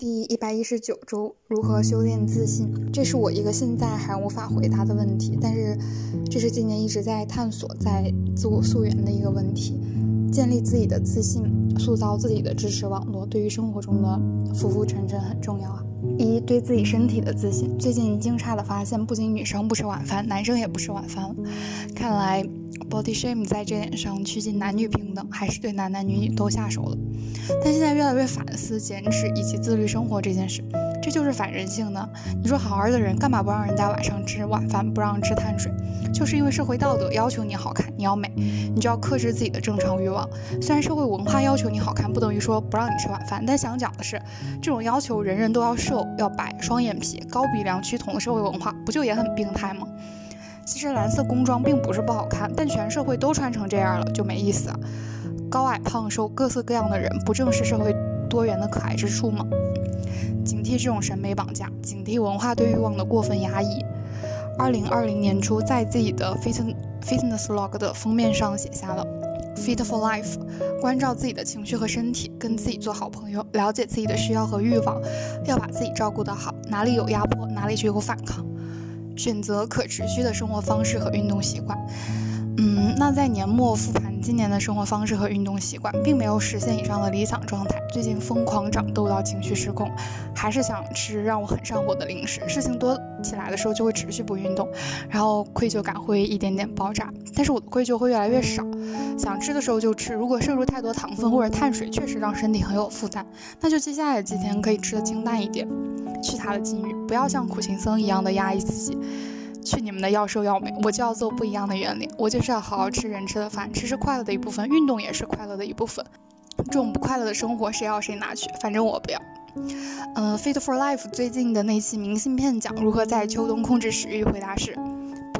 第一百一十九周，如何修炼自信？这是我一个现在还无法回答的问题，但是这是今年一直在探索、在自我溯源的一个问题。建立自己的自信，塑造自己的支持网络，对于生活中的浮浮沉沉很重要啊。一对自己身体的自信。最近惊诧的发现，不仅女生不吃晚饭，男生也不吃晚饭了。看来 body shame 在这点上趋近男女平等，还是对男男女女都下手了。但现在越来越反思减脂以及自律生活这件事，这就是反人性的。你说好好的人，干嘛不让人家晚上吃晚饭，不让吃碳水？就是因为社会道德要求你好看，你要美，你就要克制自己的正常欲望。虽然社会文化要求你好看，不等于说不让你吃晚饭，但想讲的是，这种要求人人都要瘦、要白、双眼皮、高鼻梁、趋同的社会文化，不就也很病态吗？其实蓝色工装并不是不好看，但全社会都穿成这样了，就没意思。高矮胖瘦各色各样的人，不正是社会多元的可爱之处吗？警惕这种审美绑架，警惕文化对欲望的过分压抑。二零二零年初，在自己的 fitness fitness log 的封面上写下了 “fit for life”，关照自己的情绪和身体，跟自己做好朋友，了解自己的需要和欲望，要把自己照顾得好。哪里有压迫，哪里就有反抗。选择可持续的生活方式和运动习惯。嗯，那在年末复盘今年的生活方式和运动习惯，并没有实现以上的理想状态。最近疯狂长痘到情绪失控，还是想吃让我很上火的零食。事情多起来的时候就会持续不运动，然后愧疚感会一点点爆炸。但是我的愧疚会越来越少，想吃的时候就吃。如果摄入太多糖分或者碳水，确实让身体很有负担，那就接下来几天可以吃的清淡一点，去他的境遇，不要像苦行僧一样的压抑自己。去你们的要瘦要美，我就要做不一样的原理。我就是要好好吃人吃的饭，吃是快乐的一部分，运动也是快乐的一部分。这种不快乐的生活，谁要谁拿去，反正我不要。嗯，Fit for Life 最近的那期明信片讲如何在秋冬控制食欲，回答是。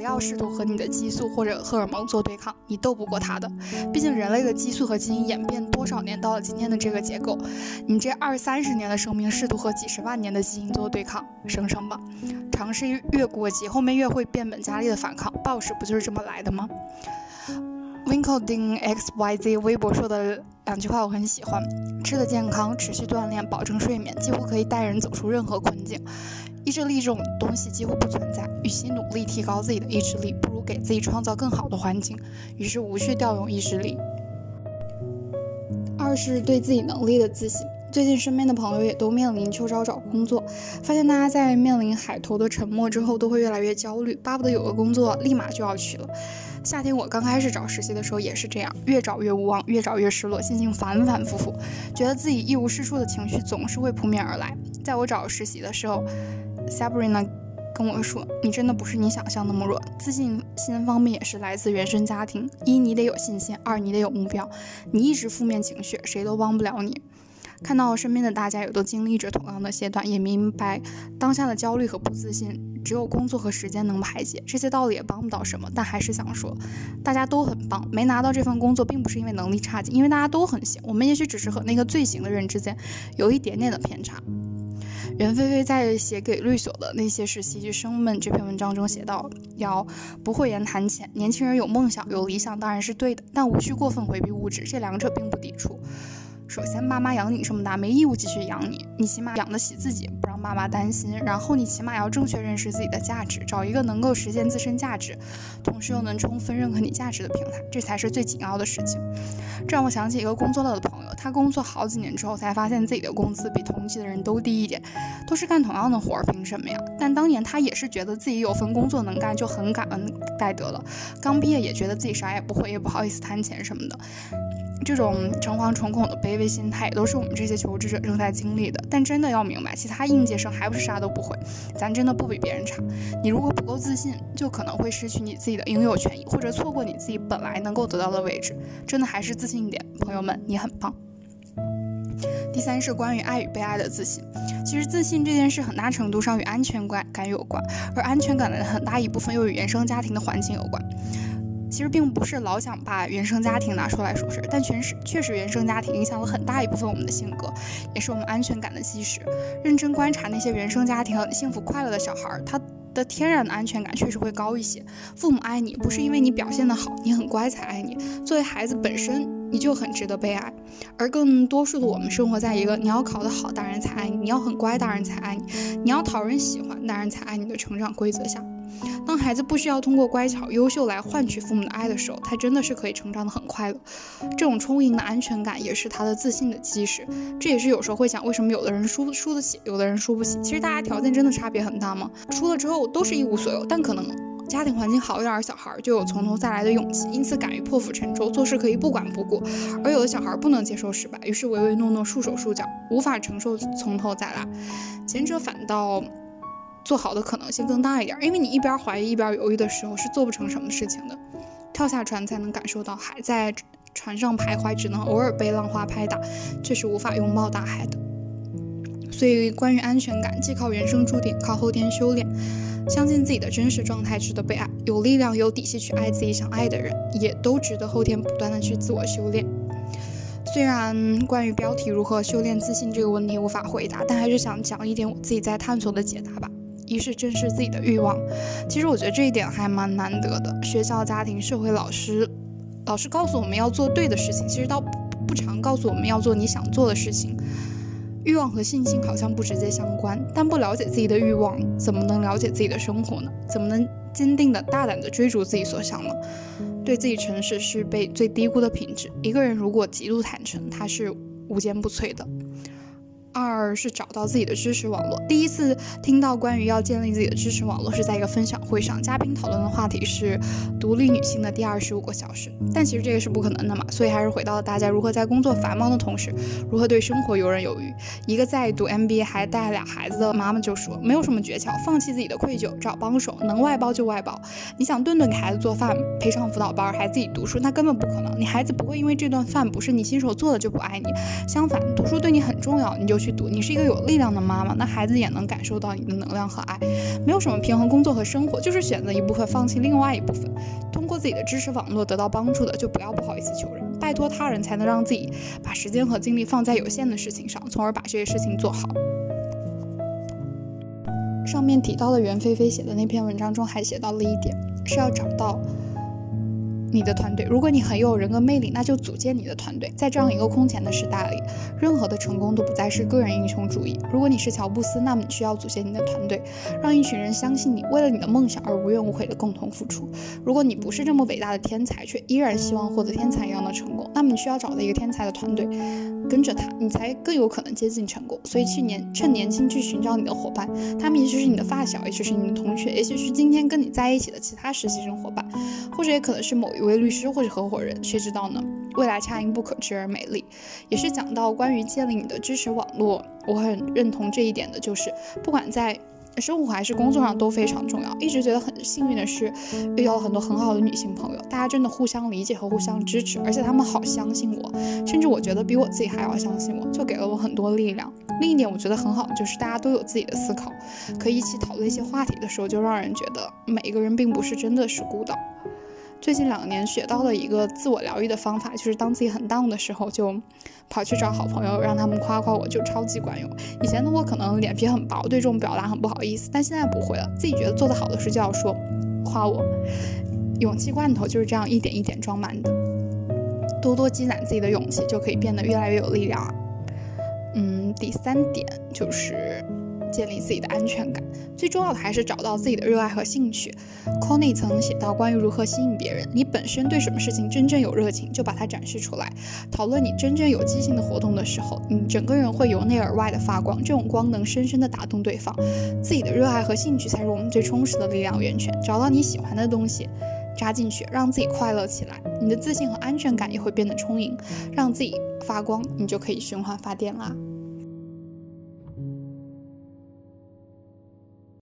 不要试图和你的激素或者荷尔蒙做对抗，你斗不过它的。毕竟人类的激素和基因演变多少年，到了今天的这个结构，你这二三十年的生命试图和几十万年的基因做对抗，省省吧。尝试越过激，后面越会变本加厉的反抗。暴食不就是这么来的吗？Winkleding X Y Z 微博说的两句话我很喜欢：吃的健康，持续锻炼，保证睡眠，几乎可以带人走出任何困境。意志力这种东西几乎不存在，与其努力提高自己的意志力，不如给自己创造更好的环境。于是无需调用意志力。二是对自己能力的自信。最近身边的朋友也都面临秋招找工作，发现大家在面临海投的沉默之后，都会越来越焦虑，巴不得有个工作立马就要去了。夏天我刚开始找实习的时候也是这样，越找越无望，越找越失落，心情反反复复，觉得自己一无是处的情绪总是会扑面而来。在我找实习的时候。Sabrina 跟我说：“你真的不是你想象那么弱，自信心方面也是来自原生家庭。一，你得有信心；二，你得有目标。你一直负面情绪，谁都帮不了你。看到身边的大家也都经历着同样的阶段，也明白当下的焦虑和不自信，只有工作和时间能排解。这些道理也帮不到什么，但还是想说，大家都很棒。没拿到这份工作，并不是因为能力差劲，因为大家都很行。我们也许只是和那个最行的人之间有一点点的偏差。”袁飞飞在写给律所的那些实习生们这篇文章中写道：“要不讳言谈钱，年轻人有梦想、有理想当然是对的，但无需过分回避物质，这两者并不抵触。首先，爸妈养你这么大，没义务继续养你，你起码养得起自己，不让爸妈担心。然后，你起码要正确认识自己的价值，找一个能够实现自身价值，同时又能充分认可你价值的平台，这才是最紧要的事情。这让我想起一个工作了的朋友。”他工作好几年之后，才发现自己的工资比同级的人都低一点，都是干同样的活儿，凭什么呀？但当年他也是觉得自己有份工作能干，就很感恩戴德了。刚毕业也觉得自己啥也不会，也不好意思谈钱什么的。这种诚惶诚恐的卑微心态，也都是我们这些求职者正在经历的。但真的要明白，其他应届生还不是啥都不会，咱真的不比别人差。你如果不够自信，就可能会失去你自己的应有权益，或者错过你自己本来能够得到的位置。真的还是自信一点，朋友们，你很棒。第三是关于爱与被爱的自信。其实自信这件事很大程度上与安全感感有关，而安全感的很大一部分又与原生家庭的环境有关。其实并不是老想把原生家庭拿出来说事，但确实确实原生家庭影响了很大一部分我们的性格，也是我们安全感的基石。认真观察那些原生家庭幸福快乐的小孩，他的天然的安全感确实会高一些。父母爱你不是因为你表现的好，你很乖才爱你。作为孩子本身。你就很值得被爱。而更多数的我们生活在一个你要考得好，大人才爱你；你要很乖，大人才爱你；你要讨人喜欢，大人才爱你的成长规则下。当孩子不需要通过乖巧、优秀来换取父母的爱的时候，他真的是可以成长的很快乐。这种充盈的安全感也是他的自信的基石。这也是有时候会想，为什么有的人输输得起，有的人输不起？其实大家条件真的差别很大吗？输了之后都是一无所有，但可能家庭环境好一点的小孩就有从头再来的勇气，因此敢于破釜沉舟，做事可以不管不顾。而有的小孩不能接受失败，于是唯唯诺诺、束手束脚，无法承受从头再来。前者反倒。做好的可能性更大一点，因为你一边怀疑一边犹豫的时候是做不成什么事情的。跳下船才能感受到海，在船上徘徊只能偶尔被浪花拍打，却是无法拥抱大海的。所以，关于安全感，既靠原生注定，靠后天修炼。相信自己的真实状态值得被爱，有力量、有底气去爱自己想爱的人，也都值得后天不断的去自我修炼。虽然关于标题如何修炼自信这个问题无法回答，但还是想讲一点我自己在探索的解答吧。一是正视自己的欲望，其实我觉得这一点还蛮难得的。学校、家庭、社会、老师，老师告诉我们要做对的事情，其实倒不常告诉我们要做你想做的事情。欲望和信心好像不直接相关，但不了解自己的欲望，怎么能了解自己的生活呢？怎么能坚定的大胆的追逐自己所想呢？对自己诚实是被最低估的品质。一个人如果极度坦诚，他是无坚不摧的。二是找到自己的知识网络。第一次听到关于要建立自己的知识网络，是在一个分享会上，嘉宾讨论的话题是独立女性的第二十五个小时。但其实这个是不可能的嘛，所以还是回到了大家如何在工作繁忙的同时，如何对生活游刃有余。一个在读 MBA 还带俩孩子的妈妈就说，没有什么诀窍，放弃自己的愧疚，找帮手，能外包就外包。你想顿顿给孩子做饭，陪上辅导班，还自己读书，那根本不可能。你孩子不会因为这顿饭不是你亲手做的就不爱你，相反，读书对你很重要，你就。去读，你是一个有力量的妈妈，那孩子也能感受到你的能量和爱。没有什么平衡工作和生活，就是选择一部分，放弃另外一部分。通过自己的知识网络得到帮助的，就不要不好意思求人，拜托他人，才能让自己把时间和精力放在有限的事情上，从而把这些事情做好。上面提到的袁菲菲写的那篇文章中还写到了一点，是要找到。你的团队，如果你很有人格魅力，那就组建你的团队。在这样一个空前的时代里，任何的成功都不再是个人英雄主义。如果你是乔布斯，那么你需要组建你的团队，让一群人相信你，为了你的梦想而无怨无悔的共同付出。如果你不是这么伟大的天才，却依然希望获得天才一样的成功，那么你需要找到一个天才的团队，跟着他，你才更有可能接近成功。所以去年趁年轻去寻找你的伙伴，他们也许是你的发小，也许是你的同学，也许是今天跟你在一起的其他实习生伙伴，或者也可能是某一。一位律师或者合伙人，谁知道呢？未来恰因不可知而美丽，也是讲到关于建立你的支持网络，我很认同这一点的，就是不管在生活还是工作上都非常重要。一直觉得很幸运的是，遇到了很多很好的女性朋友，大家真的互相理解和互相支持，而且他们好相信我，甚至我觉得比我自己还要相信我，就给了我很多力量。另一点我觉得很好就是大家都有自己的思考，可以一起讨论一些话题的时候，就让人觉得每一个人并不是真的是孤岛。最近两年学到的一个自我疗愈的方法，就是当自己很 down 的时候，就跑去找好朋友，让他们夸夸我，就超级管用。以前的我可能脸皮很薄，对这种表达很不好意思，但现在不会了。自己觉得做得好的事就要说，夸我。勇气罐头就是这样一点一点装满的，多多积攒自己的勇气，就可以变得越来越有力量。嗯，第三点就是。建立自己的安全感，最重要的还是找到自己的热爱和兴趣。c o n n y 曾写到关于如何吸引别人，你本身对什么事情真正有热情，就把它展示出来。讨论你真正有激情的活动的时候，你整个人会由内而外的发光，这种光能深深的打动对方。自己的热爱和兴趣才是我们最充实的力量源泉。找到你喜欢的东西，扎进去，让自己快乐起来，你的自信和安全感也会变得充盈，让自己发光，你就可以循环发电啦。